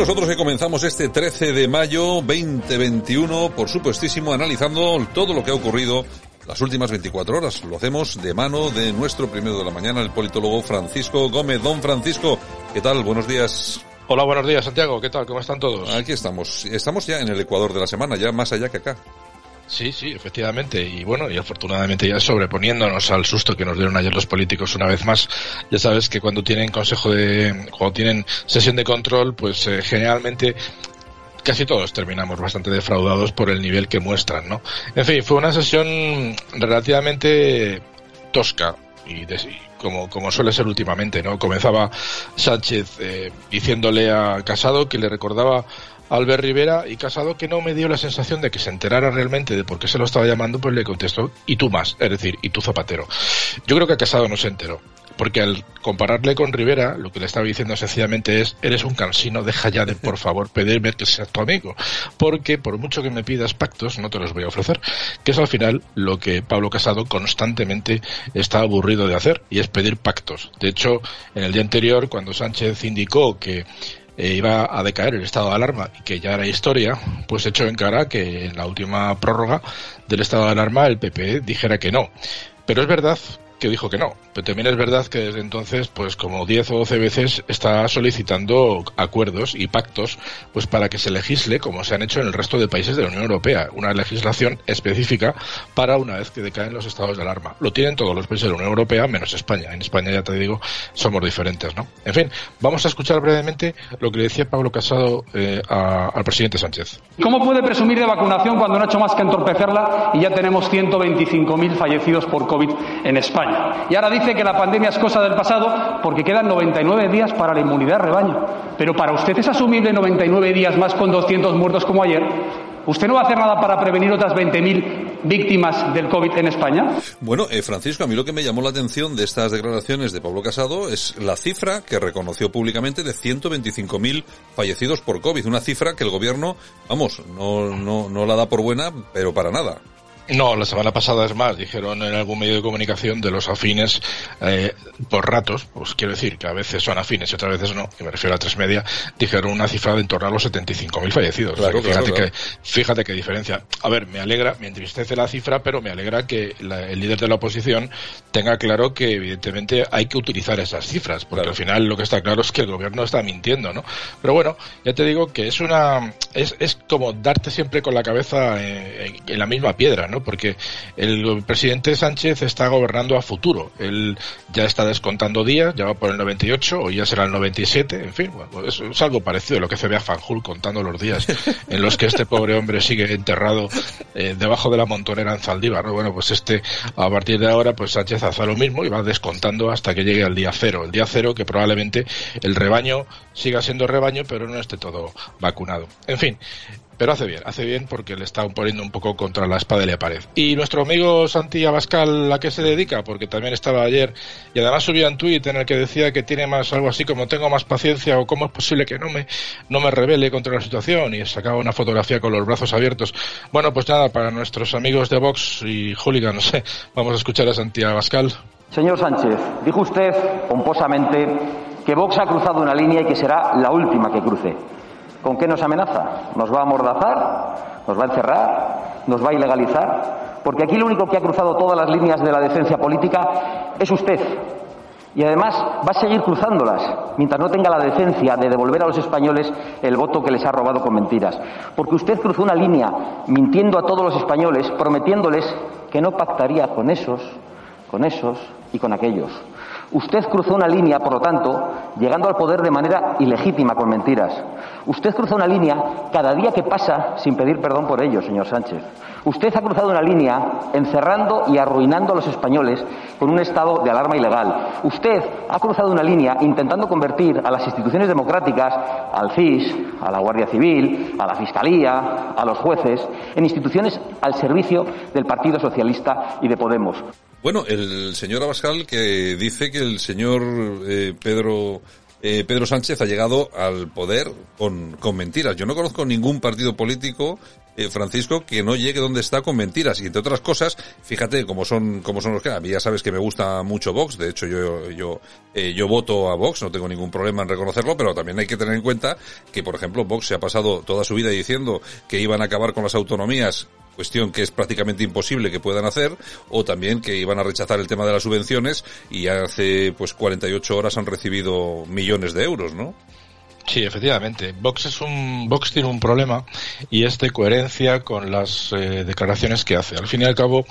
nosotros que comenzamos este 13 de mayo 2021, por supuestísimo, analizando todo lo que ha ocurrido las últimas 24 horas. Lo hacemos de mano de nuestro primero de la mañana, el politólogo Francisco Gómez. Don Francisco, ¿qué tal? Buenos días. Hola, buenos días, Santiago. ¿Qué tal? ¿Cómo están todos? Aquí estamos. Estamos ya en el Ecuador de la semana, ya más allá que acá. Sí, sí, efectivamente. Y bueno, y afortunadamente ya sobreponiéndonos al susto que nos dieron ayer los políticos una vez más, ya sabes que cuando tienen consejo de, cuando tienen sesión de control, pues eh, generalmente casi todos terminamos bastante defraudados por el nivel que muestran, ¿no? En fin, fue una sesión relativamente tosca y, como, como suele ser últimamente, ¿no? Comenzaba Sánchez eh, diciéndole a Casado que le recordaba Albert Rivera y Casado que no me dio la sensación de que se enterara realmente de por qué se lo estaba llamando, pues le contestó, y tú más, es decir, y tú Zapatero. Yo creo que Casado no se enteró, porque al compararle con Rivera, lo que le estaba diciendo sencillamente es, eres un cansino, deja ya de por favor pedirme que seas tu amigo, porque por mucho que me pidas pactos, no te los voy a ofrecer, que es al final lo que Pablo Casado constantemente está aburrido de hacer, y es pedir pactos. De hecho, en el día anterior, cuando Sánchez indicó que eh, iba a decaer el estado de alarma y que ya era historia, pues echó en cara que en la última prórroga del estado de alarma el PP dijera que no. Pero es verdad que dijo que no. Pero también es verdad que desde entonces, pues como 10 o 12 veces está solicitando acuerdos y pactos, pues para que se legisle como se han hecho en el resto de países de la Unión Europea, una legislación específica para una vez que decaen los estados de alarma. Lo tienen todos los países de la Unión Europea, menos España. En España, ya te digo, somos diferentes, ¿no? En fin, vamos a escuchar brevemente lo que le decía Pablo Casado eh, al presidente Sánchez. ¿Cómo puede presumir de vacunación cuando no ha hecho más que entorpecerla y ya tenemos 125.000 fallecidos por COVID en España? Y ahora dice que la pandemia es cosa del pasado porque quedan 99 días para la inmunidad rebaño. Pero para usted es asumible 99 días más con 200 muertos como ayer. ¿Usted no va a hacer nada para prevenir otras 20.000 víctimas del COVID en España? Bueno, eh, Francisco, a mí lo que me llamó la atención de estas declaraciones de Pablo Casado es la cifra que reconoció públicamente de 125.000 fallecidos por COVID. Una cifra que el gobierno, vamos, no, no, no la da por buena, pero para nada. No, la semana pasada es más, dijeron en algún medio de comunicación de los afines eh, por ratos, pues quiero decir que a veces son afines y otras veces no, y me refiero a tres media, dijeron una cifra de en torno a los 75.000 fallecidos. fíjate, Que, fíjate qué diferencia. A ver, me alegra, me entristece la cifra, pero me alegra que el líder de la oposición tenga claro que evidentemente hay que utilizar esas cifras, porque al final lo que está claro es que el gobierno está mintiendo, ¿no? Pero bueno, ya te digo que es una, es, es como darte siempre con la cabeza en, en la misma piedra, ¿no? Porque el presidente Sánchez está gobernando a futuro. Él ya está descontando días, ya va por el 98, o ya será el 97, en fin, bueno, es, es algo parecido a lo que hace Bea Fanjul contando los días en los que este pobre hombre sigue enterrado eh, debajo de la montonera en Zaldívar. ¿no? Bueno, pues este, a partir de ahora, pues Sánchez hace lo mismo y va descontando hasta que llegue al día cero. El día cero que probablemente el rebaño siga siendo rebaño, pero no esté todo vacunado. En fin, pero hace bien, hace bien porque le está poniendo un poco contra la espada de la pared. Y nuestro amigo Santi Abascal, ¿a qué se dedica? Porque también estaba ayer y además subía un tuit en el que decía que tiene más algo así como tengo más paciencia o cómo es posible que no me, no me revele contra la situación y sacaba una fotografía con los brazos abiertos. Bueno, pues nada, para nuestros amigos de Vox y Hooligan, no sé, vamos a escuchar a Santi Abascal. Señor Sánchez, dijo usted pomposamente que Vox ha cruzado una línea y que será la última que cruce. ¿Con qué nos amenaza? ¿Nos va a amordazar? ¿Nos va a encerrar? ¿Nos va a ilegalizar? Porque aquí lo único que ha cruzado todas las líneas de la decencia política es usted. Y además va a seguir cruzándolas mientras no tenga la decencia de devolver a los españoles el voto que les ha robado con mentiras. Porque usted cruzó una línea mintiendo a todos los españoles, prometiéndoles que no pactaría con esos, con esos y con aquellos. Usted cruzó una línea, por lo tanto, llegando al poder de manera ilegítima con mentiras. Usted cruzó una línea cada día que pasa sin pedir perdón por ello, señor Sánchez. Usted ha cruzado una línea encerrando y arruinando a los españoles con un estado de alarma ilegal. Usted ha cruzado una línea intentando convertir a las instituciones democráticas, al CIS, a la Guardia Civil, a la Fiscalía, a los jueces, en instituciones al servicio del Partido Socialista y de Podemos. Bueno, el señor Abascal que dice que el señor eh, Pedro eh, Pedro Sánchez ha llegado al poder con, con mentiras. Yo no conozco ningún partido político eh, Francisco, que no llegue donde está con mentiras. Y entre otras cosas, fíjate cómo son, cómo son los que, a mí ya sabes que me gusta mucho Vox, de hecho yo, yo, eh, yo voto a Vox, no tengo ningún problema en reconocerlo, pero también hay que tener en cuenta que, por ejemplo, Vox se ha pasado toda su vida diciendo que iban a acabar con las autonomías cuestión que es prácticamente imposible que puedan hacer, o también que iban a rechazar el tema de las subvenciones y hace pues 48 horas han recibido millones de euros, ¿no? Sí, efectivamente. Vox es un Vox tiene un problema y es de coherencia con las eh, declaraciones que hace. Al fin y al cabo,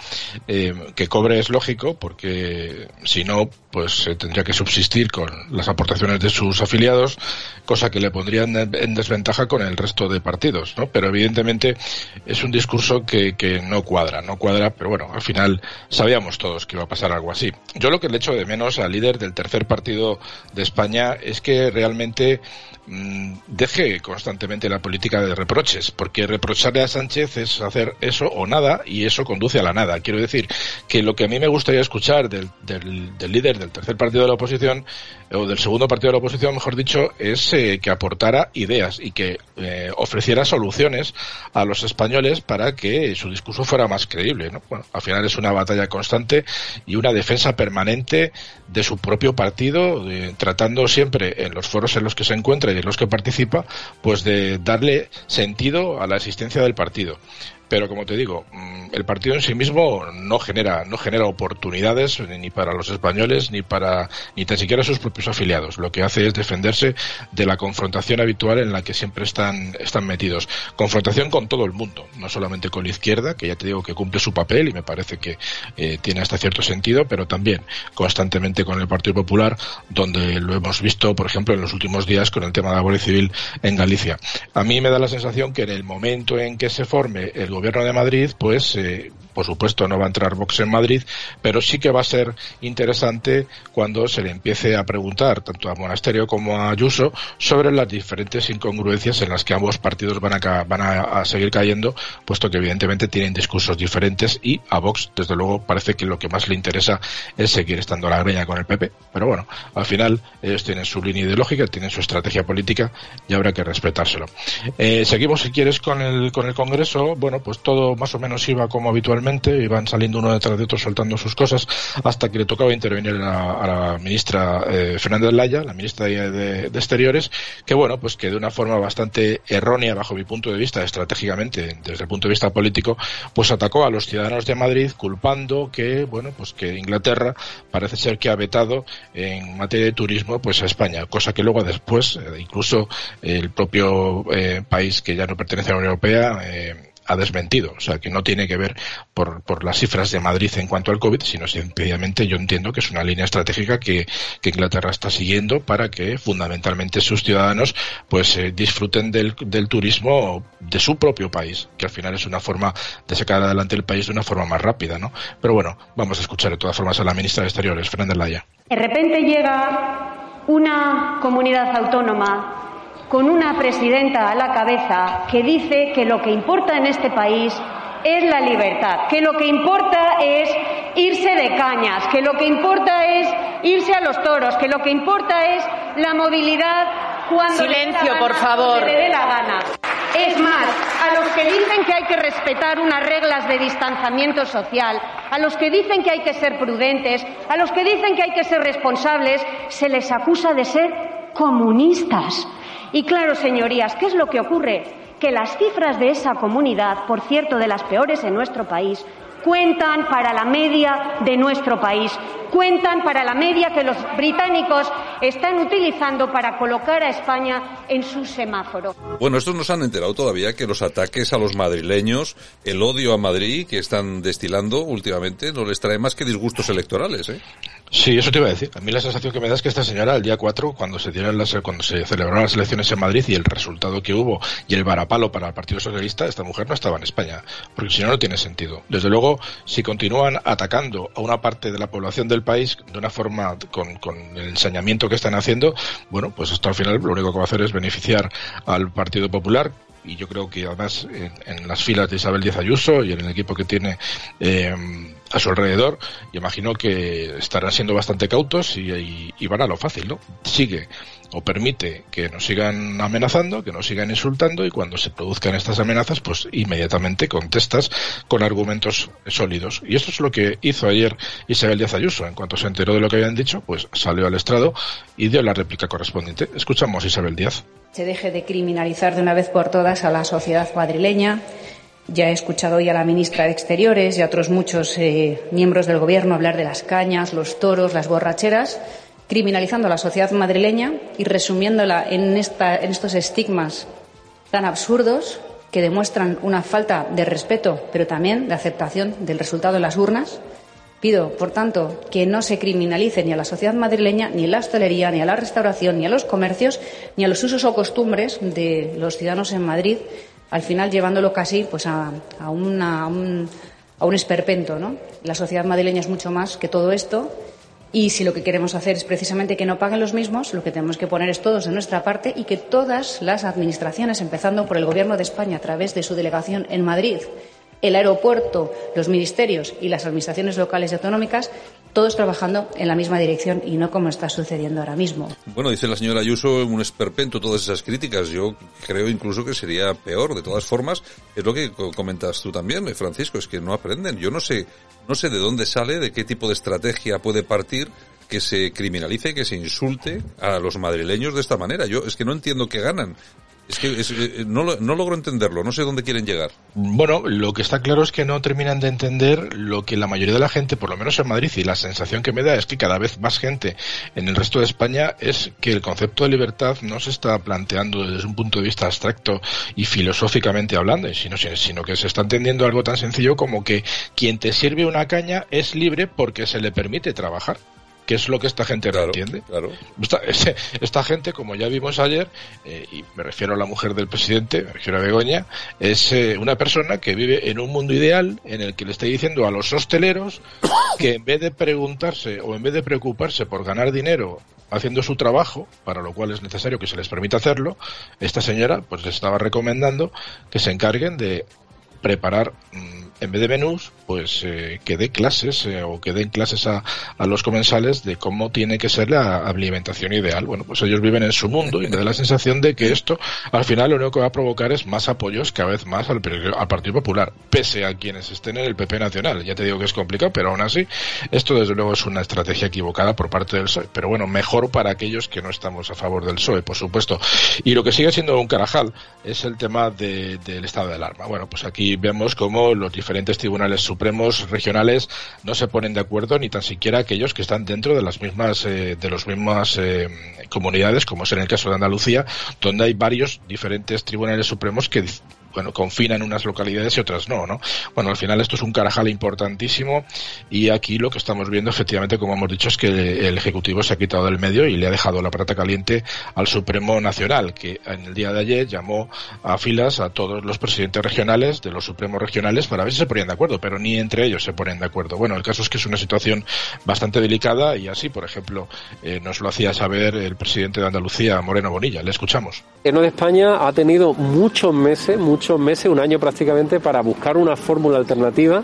eh, que cobre es lógico porque si no, pues tendría que subsistir con las aportaciones de sus afiliados, cosa que le pondrían en desventaja con el resto de partidos, ¿no? Pero evidentemente es un discurso que, que no cuadra, no cuadra, pero bueno, al final sabíamos todos que iba a pasar algo así. Yo lo que le echo de menos al líder del tercer partido de España es que realmente deje constantemente la política de reproches, porque reprocharle a Sánchez es hacer eso o nada y eso conduce a la nada. Quiero decir que lo que a mí me gustaría escuchar del, del, líder del tercer partido de la oposición o del segundo partido de la oposición, mejor dicho, es eh, que aportara ideas y que eh, ofreciera soluciones a los españoles para que su discurso fuera más creíble. ¿no? Bueno, al final es una batalla constante y una defensa permanente de su propio partido, tratando siempre en los foros en los que se encuentra y los que participa, pues de darle sentido a la existencia del partido pero como te digo, mm, el partido en sí mismo no genera, no genera oportunidades ni para los españoles ni para ni tan siquiera sus propios afiliados. Lo que hace es defenderse de la confrontación habitual en la que siempre están, están metidos. Confrontación con todo el mundo, no solamente con la izquierda, que ya te digo que cumple su papel y me parece que eh, tiene hasta cierto sentido, pero también constantemente con el Partido Popular, donde lo hemos visto, por ejemplo, en los últimos días con el tema de la Guardia Civil en Galicia. A mí me da la sensación que en el momento en que se forme el gobierno de Madrid, pues eh, por supuesto no va a entrar Vox en Madrid, pero sí que va a ser interesante cuando se le empiece a preguntar tanto a Monasterio como a Ayuso sobre las diferentes incongruencias en las que ambos partidos van a, van a, seguir cayendo, puesto que evidentemente tienen discursos diferentes y a Vox, desde luego, parece que lo que más le interesa es seguir estando a la greña con el PP. Pero bueno, al final ellos tienen su línea ideológica, tienen su estrategia política y habrá que respetárselo. Eh, seguimos, si quieres, con el, con el Congreso. Bueno, pues todo más o menos iba como habitualmente, iban saliendo uno detrás de otro soltando sus cosas, hasta que le tocaba intervenir a, la ministra eh, Fernández Laya, la ministra de, Exteriores, que bueno, pues que de una forma bastante errónea bajo mi punto de vista, estratégicamente, desde el punto de vista político, pues atacó a los ciudadanos de Madrid culpando que, bueno, pues que Inglaterra parece ser que ha vetado en materia de turismo pues a España, cosa que luego después, eh, incluso el propio eh, país que ya no pertenece a la Unión Europea, eh, ha desmentido. O sea, que no tiene que ver por, por las cifras de Madrid en cuanto al COVID, sino sencillamente yo entiendo que es una línea estratégica que, que Inglaterra está siguiendo para que fundamentalmente sus ciudadanos pues eh, disfruten del, del turismo de su propio país, que al final es una forma de sacar adelante el país de una forma más rápida, ¿no? Pero bueno, vamos a escuchar de todas formas a la ministra de Exteriores, Fernández Laya. De repente llega una comunidad autónoma con una presidenta a la cabeza que dice que lo que importa en este país es la libertad, que lo que importa es irse de cañas, que lo que importa es irse a los toros, que lo que importa es la movilidad cuando Silencio, por favor. le dé la gana. Es más, a los que dicen que hay que respetar unas reglas de distanciamiento social, a los que dicen que hay que ser prudentes, a los que dicen que hay que ser responsables, se les acusa de ser comunistas. Y claro, señorías, ¿qué es lo que ocurre? Que las cifras de esa comunidad, por cierto, de las peores en nuestro país, cuentan para la media de nuestro país, cuentan para la media que los británicos están utilizando para colocar a España en su semáforo. Bueno, estos nos han enterado todavía que los ataques a los madrileños, el odio a Madrid que están destilando últimamente, no les trae más que disgustos electorales, ¿eh? Sí, eso te iba a decir. A mí la sensación que me da es que esta señora, el día 4, cuando se dieron las, cuando se celebraron las elecciones en Madrid y el resultado que hubo y el varapalo para el Partido Socialista, esta mujer no estaba en España, porque si no, no tiene sentido. Desde luego, si continúan atacando a una parte de la población del país de una forma con, con el ensañamiento que están haciendo, bueno, pues esto al final lo único que va a hacer es beneficiar al Partido Popular, y yo creo que además en, las filas de Isabel Díaz Ayuso y en el equipo que tiene eh, a su alrededor, y imagino que estarán siendo bastante cautos y, y, van a lo fácil, ¿no? Sigue o permite que nos sigan amenazando, que nos sigan insultando y cuando se produzcan estas amenazas, pues inmediatamente contestas con argumentos sólidos. Y esto es lo que hizo ayer Isabel Díaz Ayuso. En cuanto se enteró de lo que habían dicho, pues salió al estrado y dio la réplica correspondiente. Escuchamos Isabel Díaz. Se deje de criminalizar de una vez por todas a la sociedad madrileña ya he escuchado hoy a la ministra de Exteriores y a otros muchos eh, miembros del Gobierno hablar de las cañas, los toros, las borracheras, criminalizando a la sociedad madrileña y resumiéndola en, en estos estigmas tan absurdos que demuestran una falta de respeto, pero también de aceptación del resultado de las urnas. Pido, por tanto, que no se criminalice ni a la sociedad madrileña, ni a la hostelería, ni a la restauración, ni a los comercios, ni a los usos o costumbres de los ciudadanos en Madrid, al final llevándolo casi pues a, a, un, a un esperpento. ¿no? La sociedad madrileña es mucho más que todo esto y si lo que queremos hacer es precisamente que no paguen los mismos, lo que tenemos que poner es todos de nuestra parte y que todas las administraciones, empezando por el Gobierno de España a través de su delegación en Madrid, el aeropuerto, los ministerios y las administraciones locales y autonómicas, todos trabajando en la misma dirección y no como está sucediendo ahora mismo. Bueno, dice la señora Ayuso, un esperpento todas esas críticas. Yo creo incluso que sería peor. De todas formas, es lo que comentas tú también, eh, Francisco, es que no aprenden. Yo no sé, no sé de dónde sale, de qué tipo de estrategia puede partir que se criminalice, que se insulte a los madrileños de esta manera. Yo es que no entiendo qué ganan. Es que eh, no, no logro entenderlo, no sé dónde quieren llegar. Bueno, lo que está claro es que no terminan de entender lo que la mayoría de la gente, por lo menos en Madrid, y la sensación que me da es que cada vez más gente en el resto de España es que el concepto de libertad no se está planteando desde un punto de vista abstracto y filosóficamente hablando, sino, sino que se está entendiendo algo tan sencillo como que quien te sirve una caña es libre porque se le permite trabajar que es lo que esta gente no entiende. Claro. Esta, esta, gente, como ya vimos ayer, eh, y me refiero a la mujer del presidente, me refiero a Begoña, es eh, una persona que vive en un mundo ideal en el que le está diciendo a los hosteleros que en vez de preguntarse o en vez de preocuparse por ganar dinero haciendo su trabajo, para lo cual es necesario que se les permita hacerlo, esta señora pues les estaba recomendando que se encarguen de preparar mm, en vez de menús, pues eh, que dé clases eh, o que den clases a, a, los comensales de cómo tiene que ser la alimentación ideal. Bueno, pues ellos viven en su mundo y me da la sensación de que esto al final lo único que va a provocar es más apoyos cada vez más al, al Partido Popular, pese a quienes estén en el PP Nacional. Ya te digo que es complicado, pero aún así, esto desde luego es una estrategia equivocada por parte del PSOE. Pero bueno, mejor para aquellos que no estamos a favor del PSOE, por supuesto. Y lo que sigue siendo un carajal es el tema de, del estado de alarma. Bueno, pues aquí vemos cómo los diferentes tribunales supremos regionales no se ponen de acuerdo ni tan siquiera aquellos que están dentro de las mismas eh, de las mismas eh, comunidades como es en el caso de Andalucía donde hay varios diferentes tribunales supremos que bueno, confinan unas localidades y otras no, ¿no? Bueno, al final esto es un carajal importantísimo y aquí lo que estamos viendo efectivamente, como hemos dicho, es que el Ejecutivo se ha quitado del medio y le ha dejado la plata caliente al Supremo Nacional, que en el día de ayer llamó a filas a todos los presidentes regionales de los Supremos regionales para ver si se ponían de acuerdo, pero ni entre ellos se ponen de acuerdo. Bueno, el caso es que es una situación bastante delicada y así, por ejemplo, eh, nos lo hacía saber el presidente de Andalucía, Moreno Bonilla. Le escuchamos. El de España ha tenido muchos meses, muchos meses, un año prácticamente, para buscar una fórmula alternativa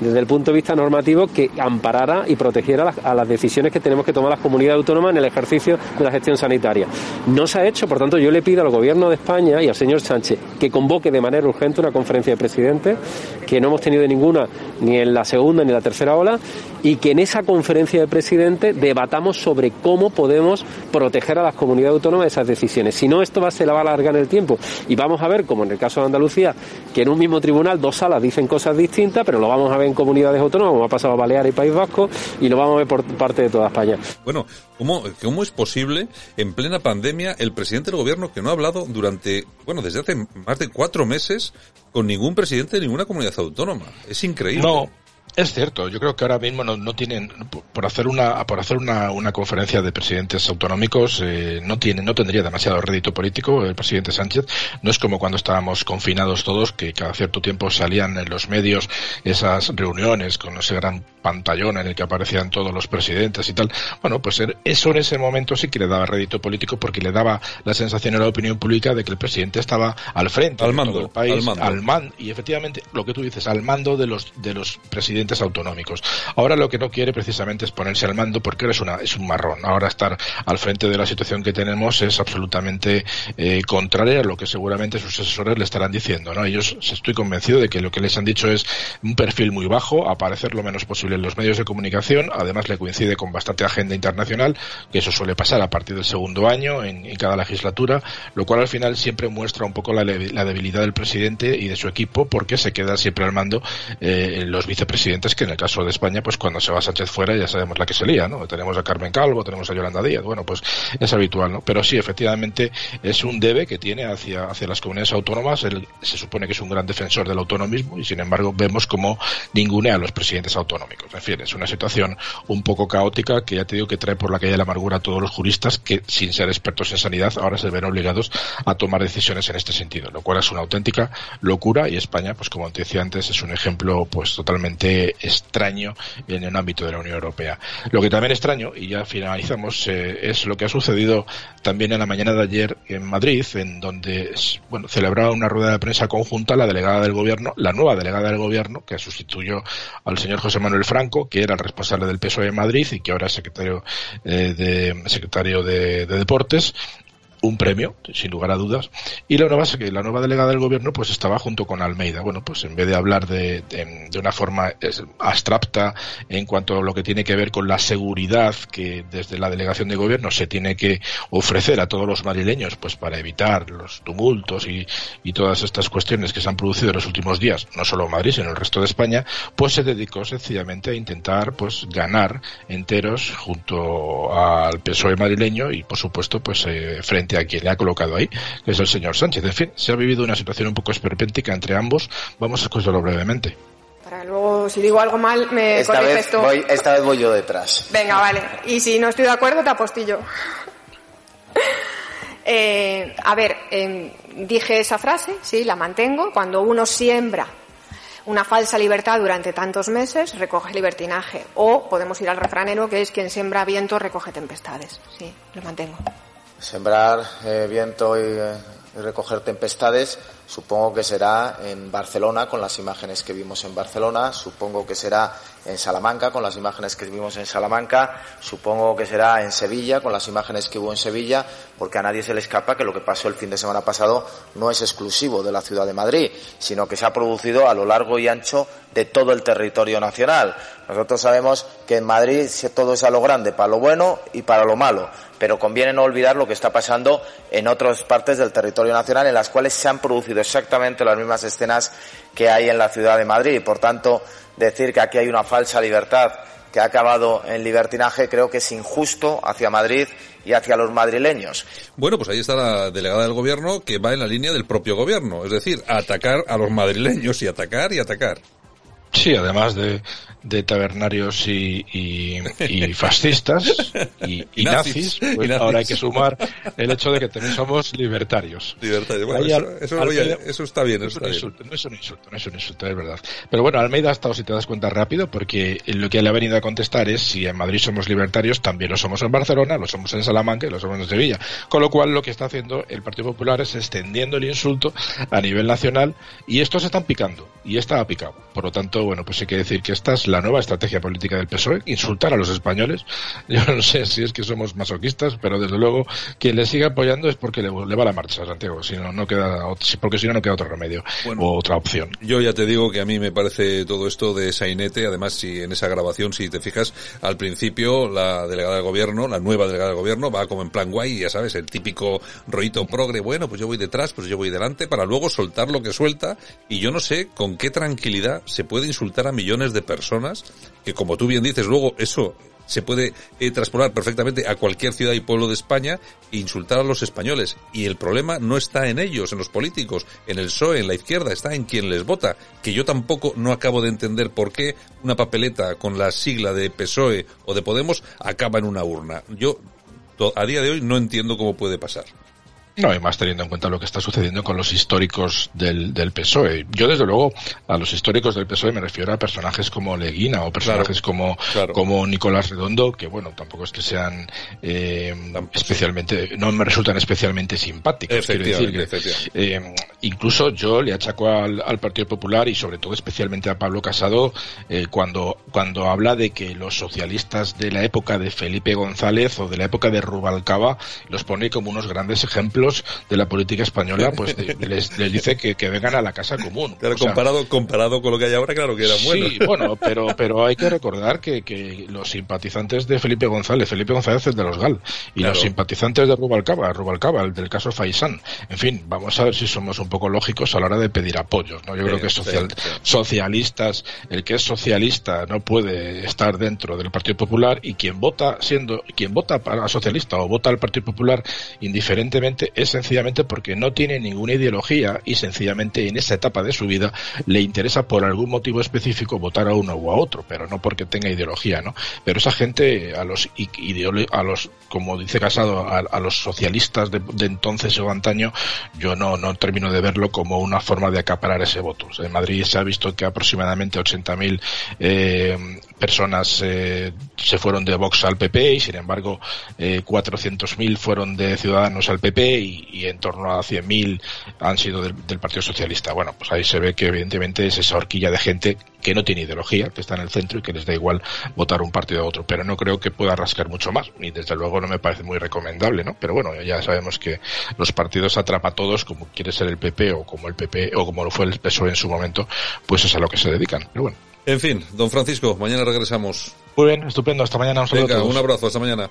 desde el punto de vista normativo que amparara y protegiera a las decisiones que tenemos que tomar las comunidades autónomas en el ejercicio de la gestión sanitaria. No se ha hecho, por tanto, yo le pido al Gobierno de España y al señor Sánchez que convoque de manera urgente una conferencia de presidentes, que no hemos tenido ninguna ni en la segunda ni en la tercera ola, y que en esa conferencia de presidentes debatamos sobre cómo podemos proteger a las comunidades autónomas de esas decisiones. Si no, esto va, se la va a alargar en el tiempo. Y vamos a ver, como en el caso de Andalucía, que en un mismo tribunal dos salas dicen cosas distintas, pero lo vamos a ver en comunidades autónomas, como ha pasado a Baleares y País Vasco, y lo vamos a ver por parte de toda España. Bueno, ¿cómo, ¿cómo es posible, en plena pandemia, el presidente del gobierno que no ha hablado durante, bueno, desde hace más de cuatro meses con ningún presidente de ninguna comunidad autónoma? Es increíble. No. Es cierto, yo creo que ahora mismo no, tienen, por hacer una, por hacer una, una conferencia de presidentes autonómicos, eh, no tiene, no tendría demasiado rédito político el presidente Sánchez. No es como cuando estábamos confinados todos, que cada cierto tiempo salían en los medios esas reuniones con ese gran pantallón en el que aparecían todos los presidentes y tal. Bueno, pues eso en ese momento sí que le daba rédito político porque le daba la sensación a la opinión pública de que el presidente estaba al frente al mando, del país, al mando. al mando. Y efectivamente, lo que tú dices, al mando de los, de los presidentes autonómicos. Ahora lo que no quiere precisamente es ponerse al mando porque ahora es, una, es un marrón. Ahora estar al frente de la situación que tenemos es absolutamente eh, contraria a lo que seguramente sus asesores le estarán diciendo. ¿no? Ellos estoy convencido de que lo que les han dicho es un perfil muy bajo, aparecer lo menos posible en los medios de comunicación, además le coincide con bastante agenda internacional, que eso suele pasar a partir del segundo año en, cada legislatura, lo cual al final siempre muestra un poco la, debilidad del presidente y de su equipo porque se queda siempre al mando eh, los vicepresidentes que en el caso de España pues cuando se va Sánchez fuera ya sabemos la que se lía, ¿no? Tenemos a Carmen Calvo, tenemos a Yolanda Díaz, bueno pues es habitual, ¿no? Pero sí, efectivamente es un debe que tiene hacia, hacia las comunidades autónomas, Él, se supone que es un gran defensor del autonomismo y sin embargo vemos como ningune a los presidentes autonómicos. En fin, es una situación un poco caótica que ya te digo que trae por la calle de la amargura a todos los juristas que sin ser expertos en sanidad ahora se ven obligados a tomar decisiones en este sentido, lo cual es una auténtica locura y España, pues como te decía antes, es un ejemplo pues totalmente extraño en el ámbito de la Unión Europea. Lo que también extraño, y ya finalizamos, eh, es lo que ha sucedido también en la mañana de ayer en Madrid, en donde bueno, celebraba una rueda de prensa conjunta la delegada del gobierno, la nueva delegada del gobierno, que sustituyó al señor José Manuel Franco, que era el responsable del PSOE en Madrid y que ahora es secretario eh, de secretario de Deportes, un premio, sin lugar a dudas, y la nueva, la nueva delegada del gobierno pues estaba junto con Almeida. Bueno, pues en vez de hablar de, de, una forma abstracta en cuanto a lo que tiene que ver con la seguridad que desde la delegación de gobierno se tiene que ofrecer a todos los madrileños pues para evitar los tumultos y, y todas estas cuestiones que se han producido en los últimos días, no solo en Madrid, sino en el resto de España, pues se dedicó sencillamente a intentar pues ganar enteros junto al PSOE madrileño y por supuesto pues eh, frente a quien le ha colocado ahí, que es el señor Sánchez. En fin, se ha vivido una situación un poco esperpéntica entre ambos. Vamos a escucharlo brevemente. Para luego, si digo algo mal, me esta vez Voy, esta vez voy yo detrás. Venga, vale. Y si no estoy de acuerdo, te apostillo. eh, a ver, eh, dije esa frase, sí, la mantengo. Cuando uno siembra una falsa libertad durante tantos meses, recoge libertinaje. O podemos ir al refranero, que es quien siembra viento, recoge tempestades. Sí, lo mantengo. Sembrar eh, viento eh, y, recoger tempestades, supongo que será en Barcelona con las imágenes que vimos en Barcelona, supongo que será en Salamanca con las imágenes que vimos en Salamanca, supongo que será en Sevilla con las imágenes que hubo en Sevilla, porque a nadie se le escapa que lo que pasó el fin de semana pasado no es exclusivo de la ciudad de Madrid, sino que se ha producido a lo largo y ancho de todo el territorio nacional. Nosotros sabemos que en Madrid todo es a lo grande, para lo bueno y para lo malo pero conviene no olvidar lo que está pasando en otras partes del territorio nacional en las cuales se han producido exactamente las mismas escenas que hay en la ciudad de Madrid. Por tanto, decir que aquí hay una falsa libertad que ha acabado en libertinaje creo que es injusto hacia Madrid y hacia los madrileños. Bueno, pues ahí está la delegada del gobierno que va en la línea del propio gobierno, es decir, atacar a los madrileños y atacar y atacar. Sí, además de, de tabernarios y, y, fascistas y, nazis, pues ahora hay que sumar el hecho de que también somos libertarios. eso, está bien. no, es un insulto, no es un insulto, no es un insulto, es verdad. Pero bueno, Almeida ha estado, si te das cuenta, rápido, porque lo que le ha venido a contestar es si en Madrid somos libertarios, también lo somos en Barcelona, lo somos en Salamanca y lo somos en Sevilla. Con lo cual, lo que está haciendo el Partido Popular es extendiendo el insulto a nivel nacional y estos están picando y está picado. Por lo tanto, bueno, pues hay que decir que esta es la nueva estrategia política del PSOE, insultar a los españoles. Yo no sé si es que somos masoquistas, pero desde luego quien le sigue apoyando es porque le, va la marcha a Santiago, si no, no queda, porque si no, no queda otro remedio o otra opción. Yo ya te digo que a mí me parece todo esto de sainete, además si en esa grabación, si te fijas, al principio la delegada del gobierno, la nueva delegada del gobierno, va como en plan guay, ya sabes, el típico rollito progre, bueno, pues yo voy detrás, pues yo voy delante, para luego soltar lo que suelta, y yo no sé con qué tranquilidad se puede insultar a millones de personas, que como tú bien dices, luego eso se puede eh, transportar perfectamente a cualquier ciudad y pueblo de España e insultar a los españoles. Y el problema no está en ellos, en los políticos, en el PSOE, en la izquierda, está en quien les vota. Que yo tampoco no acabo de entender por qué una papeleta con la sigla de PSOE o de Podemos acaba en una urna. Yo a día de hoy no entiendo cómo puede pasar. No, y más teniendo en cuenta lo que está sucediendo con los históricos del, del PSOE. Yo, desde luego, a los históricos del PSOE me refiero a personajes como Leguina o personajes como, como Nicolás Redondo, que bueno, tampoco es que sean eh, especialmente, no me resultan especialmente simpáticos. Quiero decir eh, incluso yo le achaco al, al, Partido Popular y sobre todo especialmente a Pablo Casado eh, cuando, cuando habla de que los socialistas de la época de Felipe González o de la época de Rubalcaba los pone como unos grandes ejemplos de la política española, pues les, les, dice que, que, vengan a la casa común. Claro, comparado, comparado con lo que hay ahora, claro que era bueno. Sí, bueno, pero, pero hay que recordar que, que los simpatizantes de Felipe González, Felipe González es de los GAL, y los simpatizantes de Rubalcaba, Rubalcaba, el del caso Faisán, en fin, vamos a ver si somos un poco lógicos a la hora de pedir apoyos, ¿no? Yo creo que social, socialistas, el que es socialista no puede estar dentro del Partido Popular y quien vota siendo, quien vota para socialista o vota al Partido Popular indiferentemente es sencillamente porque no tiene ninguna ideología y sencillamente en esa etapa de su vida le interesa por algún motivo específico votar a uno o a otro, pero no porque tenga ideología, ¿no? Pero esa gente, a los, a los como dice Casado, a, los socialistas de, entonces o antaño, yo no, no termino de verlo como una forma de acaparar ese voto. En Madrid se ha visto que aproximadamente 80.000 eh, personas eh, se fueron de Vox al PP y, sin embargo, eh, 400.000 fueron de Ciudadanos al PP y, en torno a 100.000 han sido del, Partido Socialista. Bueno, pues ahí se ve que evidentemente es esa horquilla de gente que no tiene ideología, que está en el centro y que les da igual votar un partido a otro, pero no creo que pueda rascar mucho más, y desde luego no me parece muy recomendable, ¿no? Pero bueno, ya sabemos que los partidos atrapa a todos, como quiere ser el PP o como el PP o como lo fue el PSOE en su momento, pues es a lo que se dedican. Pero bueno. En fin, don Francisco, mañana regresamos. Muy bien, estupendo. Hasta mañana. Un, Venga, un abrazo. Hasta mañana.